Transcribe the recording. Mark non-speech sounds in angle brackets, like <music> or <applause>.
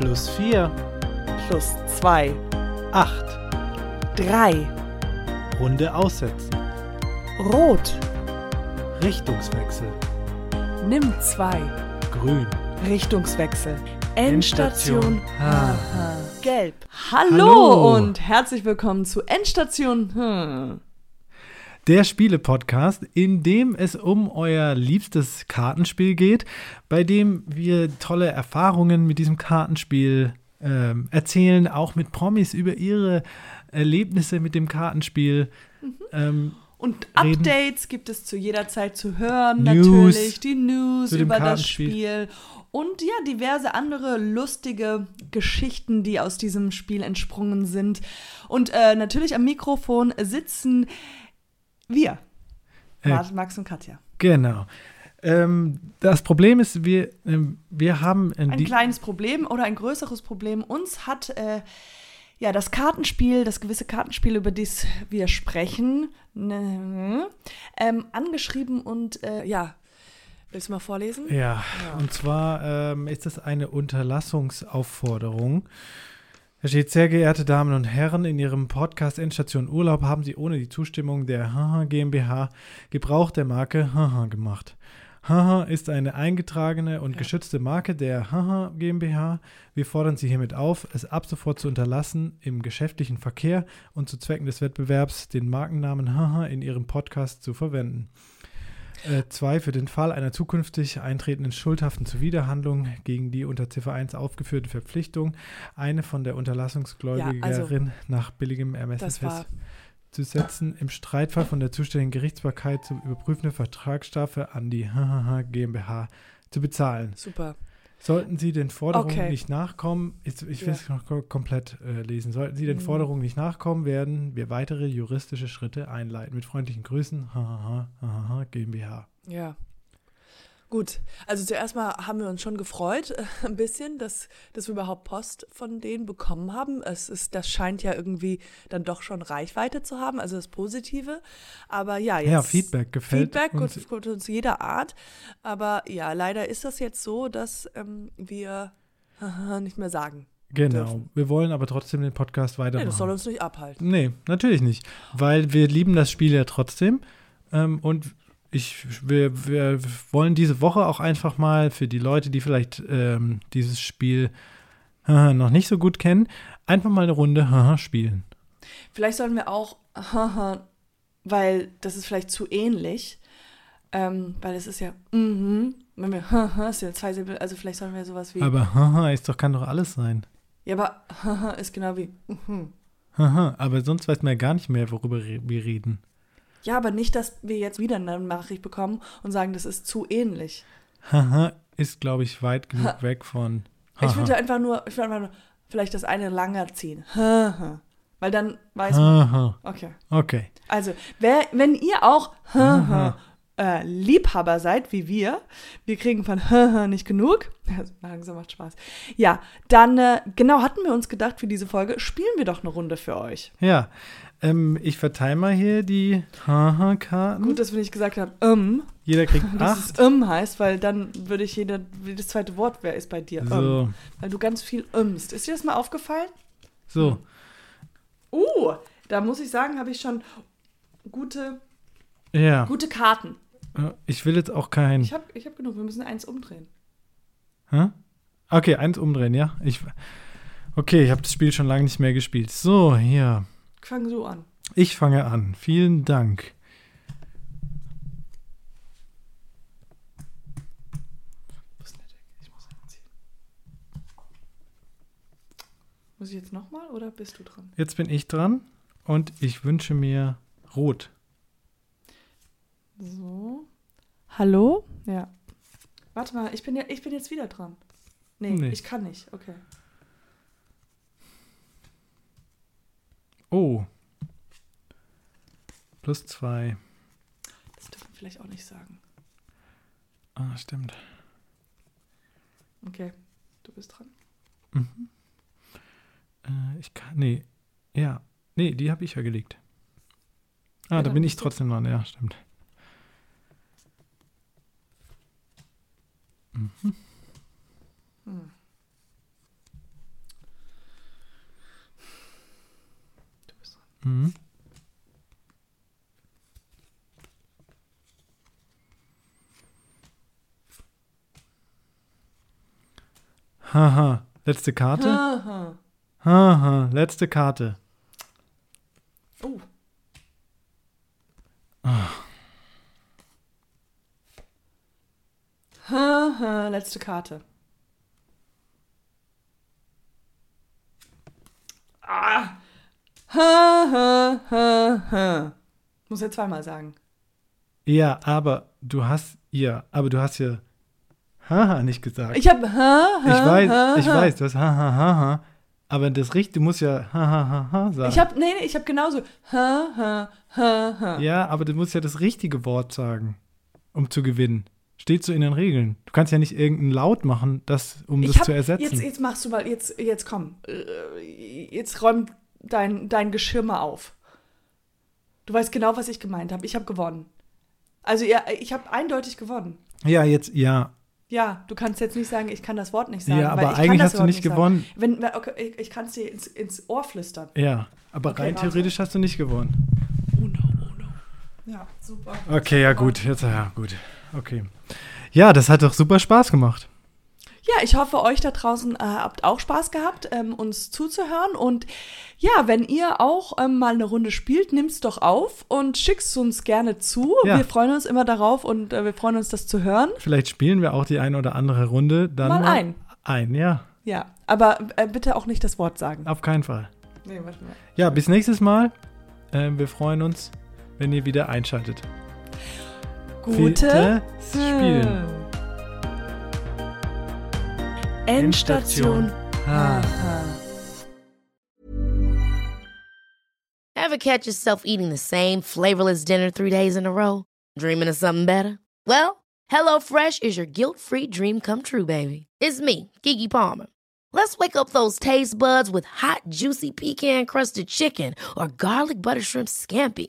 Plus 4, plus 2, 8. 3, Runde aussetzen. rot, Richtungswechsel. nimm 2, Grün. Richtungswechsel, Endstation. Haha. gelb. Hallo, Hallo. und herzlich willkommen zu Endstation. Hm. Der Spiele-Podcast, in dem es um euer liebstes Kartenspiel geht, bei dem wir tolle Erfahrungen mit diesem Kartenspiel ähm, erzählen, auch mit Promis über ihre Erlebnisse mit dem Kartenspiel. Ähm, Und Reden. Updates gibt es zu jeder Zeit zu hören, News natürlich. Die News über das. Spiel. Und ja, diverse andere lustige Geschichten, die aus diesem Spiel entsprungen sind. Und äh, natürlich am Mikrofon sitzen wir. Äh, Max und Katja. genau. Ähm, das Problem ist, wir, ähm, wir haben äh, Ein kleines Problem oder ein größeres Problem. Uns hat äh, ja das Kartenspiel, das gewisse Kartenspiel, über das wir sprechen, ne, ähm, angeschrieben und äh, ja. Willst du mal vorlesen? Ja, und zwar ähm, ist es eine Unterlassungsaufforderung. Da steht, sehr geehrte Damen und Herren, in Ihrem Podcast Endstation Urlaub haben Sie ohne die Zustimmung der Haha GmbH Gebrauch der Marke Haha gemacht. Haha ist eine eingetragene und geschützte Marke der Haha GmbH. Wir fordern Sie hiermit auf, es ab sofort zu unterlassen, im geschäftlichen Verkehr und zu Zwecken des Wettbewerbs den Markennamen Haha in Ihrem Podcast zu verwenden. Äh, zwei, für den Fall einer zukünftig eintretenden schuldhaften Zuwiderhandlung gegen die unter Ziffer 1 aufgeführte Verpflichtung, eine von der Unterlassungsgläubigerin nach billigem Ermessen festzusetzen, im Streitfall von der zuständigen Gerichtsbarkeit zum überprüfende Vertragsstrafe an die GmbH zu bezahlen. super. Sollten Sie den Forderungen Okay. nicht nachkommen, ist, ich will Ja. es noch ko- komplett äh, lesen, sollten Sie den Mhm. Forderungen nicht nachkommen, werden wir weitere juristische Schritte einleiten. Mit freundlichen Grüßen, HHH, HHH GmbH. Ja. Gut, also zuerst mal haben wir uns schon gefreut, äh, <laughs> ein bisschen, dass, dass wir überhaupt Post von denen bekommen haben. Es ist, das scheint ja irgendwie dann doch schon Reichweite zu haben, also das Positive. Aber ja, jetzt Ja, Feedback gefällt Feedback uns. kommt uns jeder Art. Aber ja, leider ist das jetzt so, dass ähm, wir <laughs> nicht mehr sagen. Genau. dürfen. Wir wollen aber trotzdem den Podcast Nee, weitermachen. das soll uns nicht abhalten. Nee, natürlich nicht. Weil wir lieben das Spiel ja trotzdem. Ähm, und ich, wir, wir wollen diese Woche auch einfach mal für die Leute, die vielleicht ähm, dieses Spiel äh, noch nicht so gut kennen, einfach mal eine Runde äh, spielen. Vielleicht sollen wir auch, weil das ist vielleicht zu ähnlich, ähm, weil es ist ja, mhm, wenn wir, ist ja zwei Silben, also vielleicht sollen wir sowas wie, Aber äh, ist doch, kann doch alles sein. ja, aber ist genau wie, mhm. Äh, aber sonst weiß man ja gar nicht mehr, worüber wir reden. Ja, aber nicht, dass wir jetzt wieder eine Nachricht bekommen und sagen, das ist zu ähnlich. Haha, ist, glaube ich, weit genug weg von. Ich haha. würde einfach nur, ich würde einfach nur vielleicht das eine langer ziehen. Weil dann weiß man, Haha, okay. okay. Also, wer, wenn ihr auch. Äh, Liebhaber seid, wie wir, wir kriegen von nicht genug, <laughs> langsam macht Spaß, ja, dann, äh, genau, hatten wir uns gedacht, für diese Folge spielen wir doch eine Runde für euch. Ja, ähm, ich verteile mal hier die Haha-Karten. Gut, dass wir nicht gesagt haben, ähm, Jeder kriegt <laughs> dass acht. es ähm heißt, weil dann würde ich jeder, jedes zweite Wort, wer ist bei dir? Ähm, So, weil du ganz viel ömst. Ist dir das mal aufgefallen? so. Uh, da muss ich sagen, habe ich schon gute, Ja. gute Karten. Äh, Ich will jetzt auch kein. Ich habe ich hab genug, wir müssen eins umdrehen. Hä? Okay, eins umdrehen, ja. Ich, okay, ich habe das Spiel schon lange nicht mehr gespielt. So, hier. Fang du an. Ich fange an. Vielen Dank. Muss ich jetzt nochmal oder bist du dran? Jetzt bin ich dran und ich wünsche mir Rot. So. Hallo? Ja. Warte mal, ich bin, ja, ich bin jetzt wieder dran. Nee, Nee. ich kann nicht. Okay. Oh. Plus zwei. Das dürfen wir vielleicht auch nicht sagen. Ah, stimmt. Okay, du bist dran. Mhm. Äh, ich kann. Nee. Ja. Nee, die habe ich ja gelegt. Ah, Ja, da bin ich trotzdem dran. Ja, stimmt. Mhm. Mhm. Haha, letzte Karte. Haha, ha, letzte Karte. Letzte Karte. Ah. Ha, ha, ha, ha. Muss ja zweimal sagen. Ja, aber du hast ja, aber du hast ja haha nicht gesagt. Ich habe ha, Ich ha, weiß, ha, ich ha. weiß, du hast haha haha, aber das richtige, du musst ja haha haha sagen. Ich habe nee, nee, ich habe genauso ha, ha, ha, ha. ja, aber du musst ja das richtige Wort sagen, um zu gewinnen. Steht so in den Regeln. Du kannst ja nicht irgendeinen Laut machen, das, um Ich das hab, zu ersetzen. Jetzt, jetzt machst du mal, jetzt, jetzt komm. Äh, Jetzt räum dein, dein Geschirr mal auf. Du weißt genau, was ich gemeint habe. Ich habe gewonnen. Also ja, ich habe eindeutig gewonnen. ja, jetzt, ja. Ja, du kannst jetzt nicht sagen, ich kann das Wort nicht sagen. Ja, aber eigentlich hast du nicht sagen. gewonnen. Wenn, okay, ich, ich kann es dir ins, ins Ohr flüstern. Ja, aber Okay, rein warte. theoretisch hast du nicht gewonnen. Ja, super. Okay, ja gut, jetzt ja gut. Okay. Ja, das hat doch super Spaß gemacht. Ja, ich hoffe, euch da draußen äh, habt auch Spaß gehabt, ähm, uns zuzuhören. Und ja, wenn ihr auch ähm, mal eine Runde spielt, nimmt's doch auf und schickt's uns gerne zu. Ja. Wir freuen uns immer darauf und äh, wir freuen uns, das zu hören. Vielleicht spielen wir auch die eine oder andere Runde dann Mal ein. Ein, ja, Ja, aber äh, bitte auch nicht das Wort sagen. auf keinen Fall. Nee, warte mal. Ja, bis nächstes Mal. Ähm, wir freuen uns, wenn ihr wieder einschaltet. Gute Spielen. Endstation. Ah. Aha. Ever catch yourself eating the same flavorless dinner three days in a row? Dreaming of something better? Well, HelloFresh is your guilt-free dream come true, baby. It's me, Gigi Palmer. Let's wake up those taste buds with hot, juicy pecan-crusted chicken or garlic butter shrimp scampi.